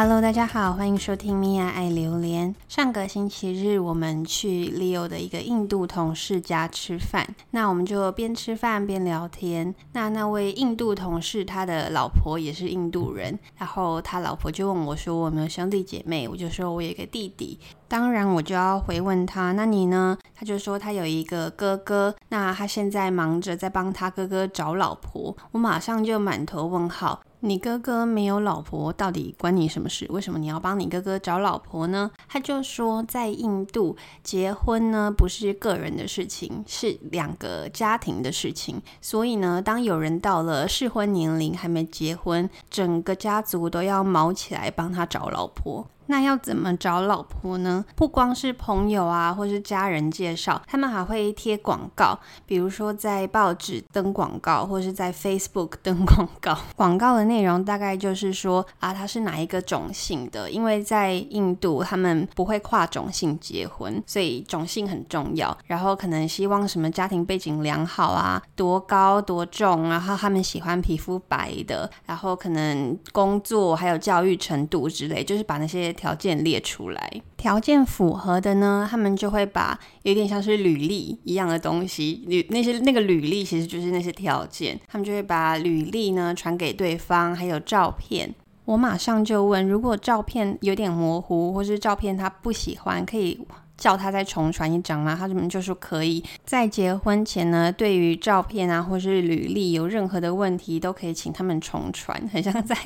Hello，大家好，欢迎收听米娅爱榴莲。上个星期日，我们去 Leo 的一个印度同事家吃饭，那我们就边吃饭边聊天。那那位印度同事，他的老婆也是印度人，然后他老婆就问我说：“我有没有兄弟姐妹？”我就说：“我有一个弟弟。”当然，我就要回问他：“那你呢？”他就说他有一个哥哥，那他现在忙着在帮他哥哥找老婆。我马上就满头问号。你哥哥没有老婆，到底关你什么事？为什么你要帮你哥哥找老婆呢？他就说，在印度结婚呢，不是个人的事情，是两个家庭的事情。所以呢，当有人到了适婚年龄还没结婚，整个家族都要卯起来帮他找老婆。那要怎么找老婆呢？不光是朋友啊，或是家人介绍，他们还会贴广告，比如说在报纸登广告，或是在 Facebook 登广告。广告的内容大概就是说啊，他是哪一个种姓的，因为在印度他们不会跨种姓结婚，所以种姓很重要。然后可能希望什么家庭背景良好啊，多高多重，然后他们喜欢皮肤白的，然后可能工作还有教育程度之类，就是把那些。条件列出来，条件符合的呢，他们就会把有点像是履历一样的东西，履那些那个履历其实就是那些条件，他们就会把履历呢传给对方，还有照片。我马上就问，如果照片有点模糊，或是照片他不喜欢，可以。叫他再重传一张吗？他们就说可以。在结婚前呢，对于照片啊或是履历有任何的问题，都可以请他们重传。很像在，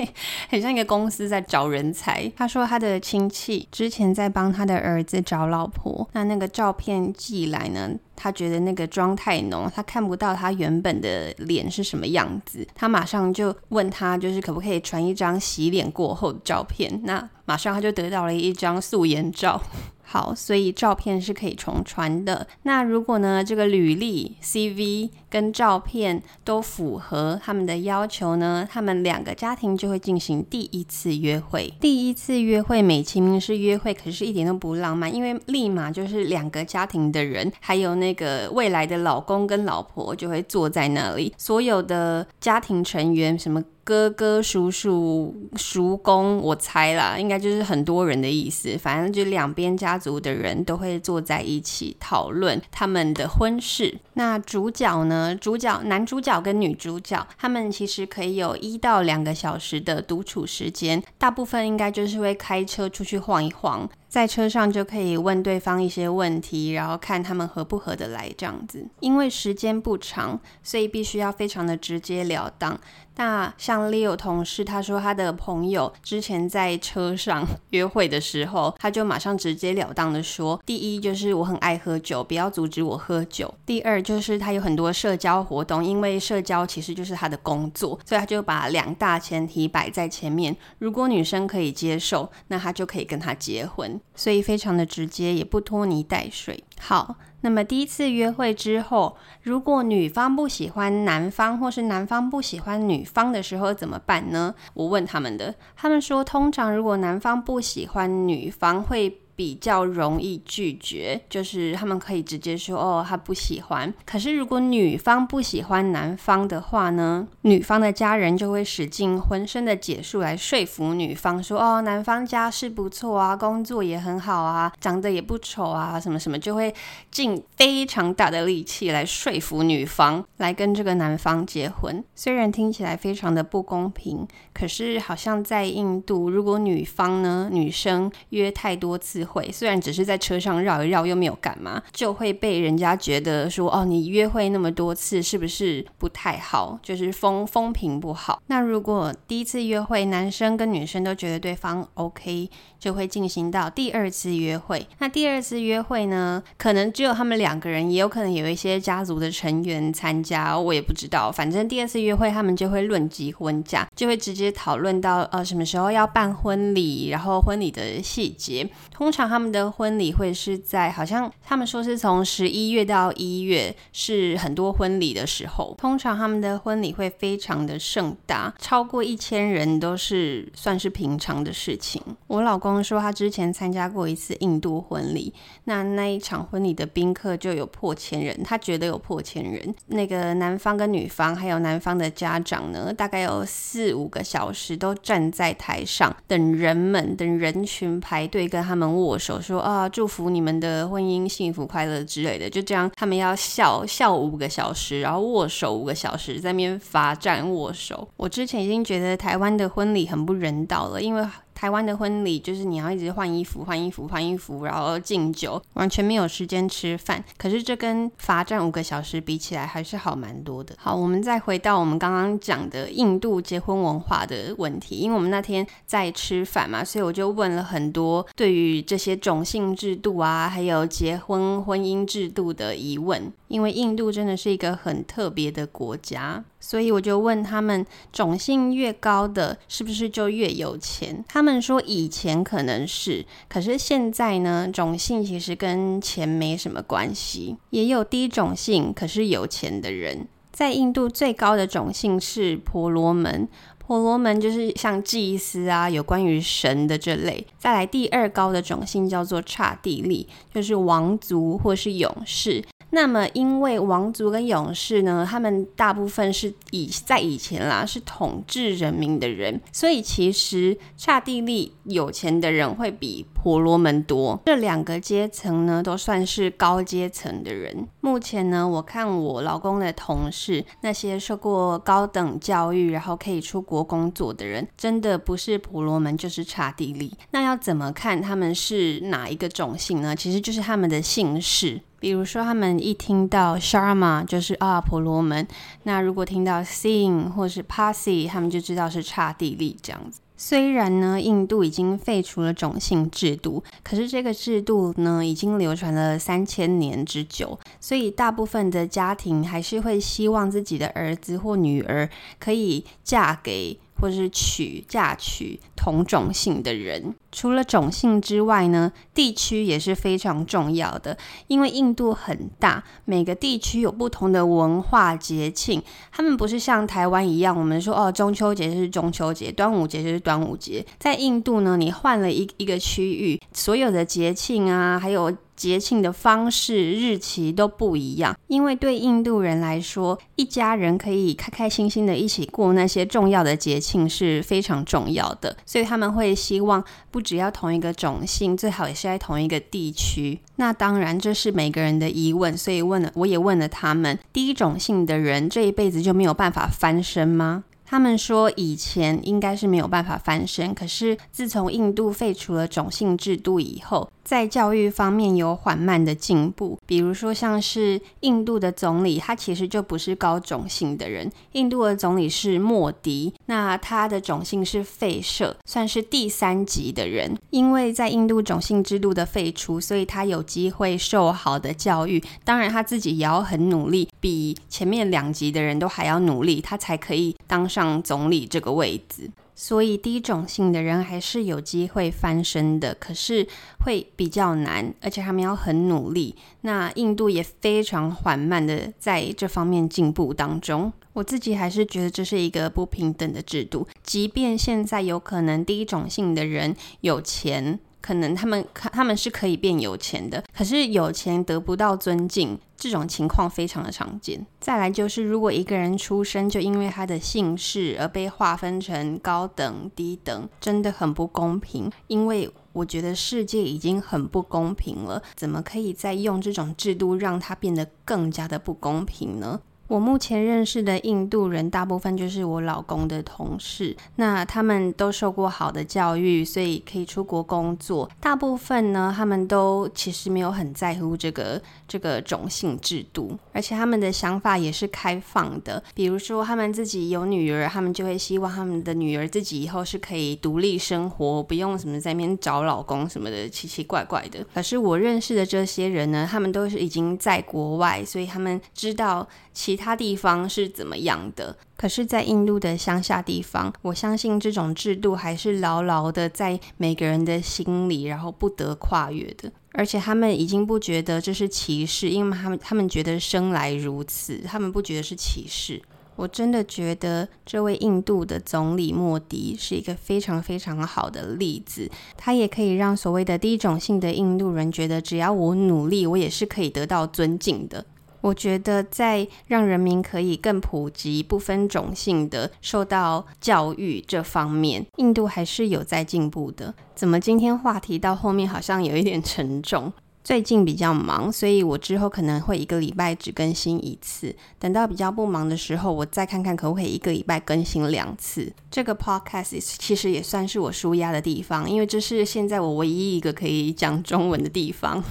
很像一个公司在找人才。他说他的亲戚之前在帮他的儿子找老婆，那那个照片寄来呢，他觉得那个妆太浓，他看不到他原本的脸是什么样子。他马上就问他，就是可不可以传一张洗脸过后的照片？那马上他就得到了一张素颜照。好，所以照片是可以重传的。那如果呢，这个履历 CV 跟照片都符合他们的要求呢，他们两个家庭就会进行第一次约会。第一次约会美其名是约会，可是一点都不浪漫，因为立马就是两个家庭的人，还有那个未来的老公跟老婆就会坐在那里，所有的家庭成员什么。哥哥、叔叔、叔公，我猜啦，应该就是很多人的意思。反正就两边家族的人都会坐在一起讨论他们的婚事。那主角呢？主角男主角跟女主角，他们其实可以有一到两个小时的独处时间。大部分应该就是会开车出去晃一晃，在车上就可以问对方一些问题，然后看他们合不合得来这样子。因为时间不长，所以必须要非常的直截了当。那像 Leo 同事，他说他的朋友之前在车上 约会的时候，他就马上直截了当的说：第一就是我很爱喝酒，不要阻止我喝酒；第二就是他有很多社交活动，因为社交其实就是他的工作，所以他就把两大前提摆在前面。如果女生可以接受，那他就可以跟他结婚，所以非常的直接，也不拖泥带水。好。那么第一次约会之后，如果女方不喜欢男方，或是男方不喜欢女方的时候怎么办呢？我问他们的，他们说，通常如果男方不喜欢女方，会。比较容易拒绝，就是他们可以直接说哦，他不喜欢。可是如果女方不喜欢男方的话呢，女方的家人就会使尽浑身的解数来说服女方说哦，男方家世不错啊，工作也很好啊，长得也不丑啊，什么什么，就会尽非常大的力气来说服女方来跟这个男方结婚。虽然听起来非常的不公平，可是好像在印度，如果女方呢，女生约太多次会虽然只是在车上绕一绕，又没有干嘛，就会被人家觉得说哦，你约会那么多次，是不是不太好？就是风风评不好。那如果第一次约会，男生跟女生都觉得对方 OK，就会进行到第二次约会。那第二次约会呢，可能只有他们两个人，也有可能有一些家族的成员参加，我也不知道。反正第二次约会，他们就会论及婚嫁，就会直接讨论到呃什么时候要办婚礼，然后婚礼的细节。通通常他们的婚礼会是在好像他们说是从十一月到一月是很多婚礼的时候，通常他们的婚礼会非常的盛大，超过一千人都是算是平常的事情。我老公说他之前参加过一次印度婚礼，那那一场婚礼的宾客就有破千人，他觉得有破千人。那个男方跟女方还有男方的家长呢，大概有四五个小时都站在台上等人们等人群排队跟他们握手，说啊祝福你们的婚姻幸福快乐之类的。就这样，他们要笑笑五个小时，然后握手五个小时，在那边罚站握手。我之前已经觉得台湾的婚礼很不人道了，因为。台湾的婚礼就是你要一直换衣服、换衣服、换衣服，然后敬酒，完全没有时间吃饭。可是这跟罚站五个小时比起来，还是好蛮多的。好，我们再回到我们刚刚讲的印度结婚文化的问题，因为我们那天在吃饭嘛，所以我就问了很多对于这些种姓制度啊，还有结婚婚姻制度的疑问。因为印度真的是一个很特别的国家，所以我就问他们，种姓越高的是不是就越有钱？他们说以前可能是，可是现在呢，种姓其实跟钱没什么关系，也有低种姓可是有钱的人。在印度最高的种姓是婆罗门，婆罗门就是像祭司啊，有关于神的这类。再来第二高的种姓叫做刹帝利，就是王族或是勇士。那么，因为王族跟勇士呢，他们大部分是以在以前啦，是统治人民的人，所以其实刹帝利有钱的人会比婆罗门多。这两个阶层呢，都算是高阶层的人。目前呢，我看我老公的同事，那些受过高等教育，然后可以出国工作的人，真的不是婆罗门就是刹帝利。那要怎么看他们是哪一个种姓呢？其实就是他们的姓氏。比如说，他们一听到 Sharma 就是啊婆罗门，那如果听到 Sing 或是 Parsi，他们就知道是刹帝利这样子。虽然呢，印度已经废除了种姓制度，可是这个制度呢，已经流传了三千年之久，所以大部分的家庭还是会希望自己的儿子或女儿可以嫁给。或是娶嫁娶同种姓的人，除了种姓之外呢，地区也是非常重要的。因为印度很大，每个地区有不同的文化节庆，他们不是像台湾一样，我们说哦，中秋节是中秋节，端午节就是端午节。在印度呢，你换了一一个区域，所有的节庆啊，还有。节庆的方式、日期都不一样，因为对印度人来说，一家人可以开开心心的一起过那些重要的节庆是非常重要的，所以他们会希望不只要同一个种姓，最好也是在同一个地区。那当然这是每个人的疑问，所以问了，我也问了他们，第一种姓的人这一辈子就没有办法翻身吗？他们说以前应该是没有办法翻身，可是自从印度废除了种姓制度以后，在教育方面有缓慢的进步，比如说像是印度的总理，他其实就不是高种姓的人。印度的总理是莫迪，那他的种姓是吠舍，算是第三级的人。因为在印度种姓制度的废除，所以他有机会受好的教育。当然他自己也要很努力，比前面两级的人都还要努力，他才可以当上总理这个位置。所以低种姓的人还是有机会翻身的，可是会比较难，而且他们要很努力。那印度也非常缓慢的在这方面进步当中。我自己还是觉得这是一个不平等的制度，即便现在有可能低种姓的人有钱。可能他们他们是可以变有钱的，可是有钱得不到尊敬，这种情况非常的常见。再来就是，如果一个人出生就因为他的姓氏而被划分成高等低等，真的很不公平。因为我觉得世界已经很不公平了，怎么可以再用这种制度让它变得更加的不公平呢？我目前认识的印度人，大部分就是我老公的同事。那他们都受过好的教育，所以可以出国工作。大部分呢，他们都其实没有很在乎这个这个种姓制度，而且他们的想法也是开放的。比如说，他们自己有女儿，他们就会希望他们的女儿自己以后是可以独立生活，不用什么在那边找老公什么的，奇奇怪怪的。可是我认识的这些人呢，他们都是已经在国外，所以他们知道其他。地方是怎么样的。可是，在印度的乡下地方，我相信这种制度还是牢牢的在每个人的心里，然后不得跨越的。而且他们已经不觉得这是歧视，因为他们他们觉得生来如此，他们不觉得是歧视。我真的觉得这位印度的总理莫迪是一个非常非常好的例子，他也可以让所谓的低种姓的印度人觉得，只要我努力，我也是可以得到尊敬的。我觉得在让人民可以更普及、不分种姓的受到教育这方面，印度还是有在进步的。怎么今天话题到后面好像有一点沉重？最近比较忙，所以我之后可能会一个礼拜只更新一次。等到比较不忙的时候，我再看看可不可以一个礼拜更新两次。这个 podcast 其实也算是我舒压的地方，因为这是现在我唯一一个可以讲中文的地方。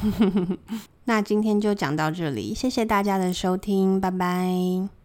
那今天就讲到这里，谢谢大家的收听，拜拜。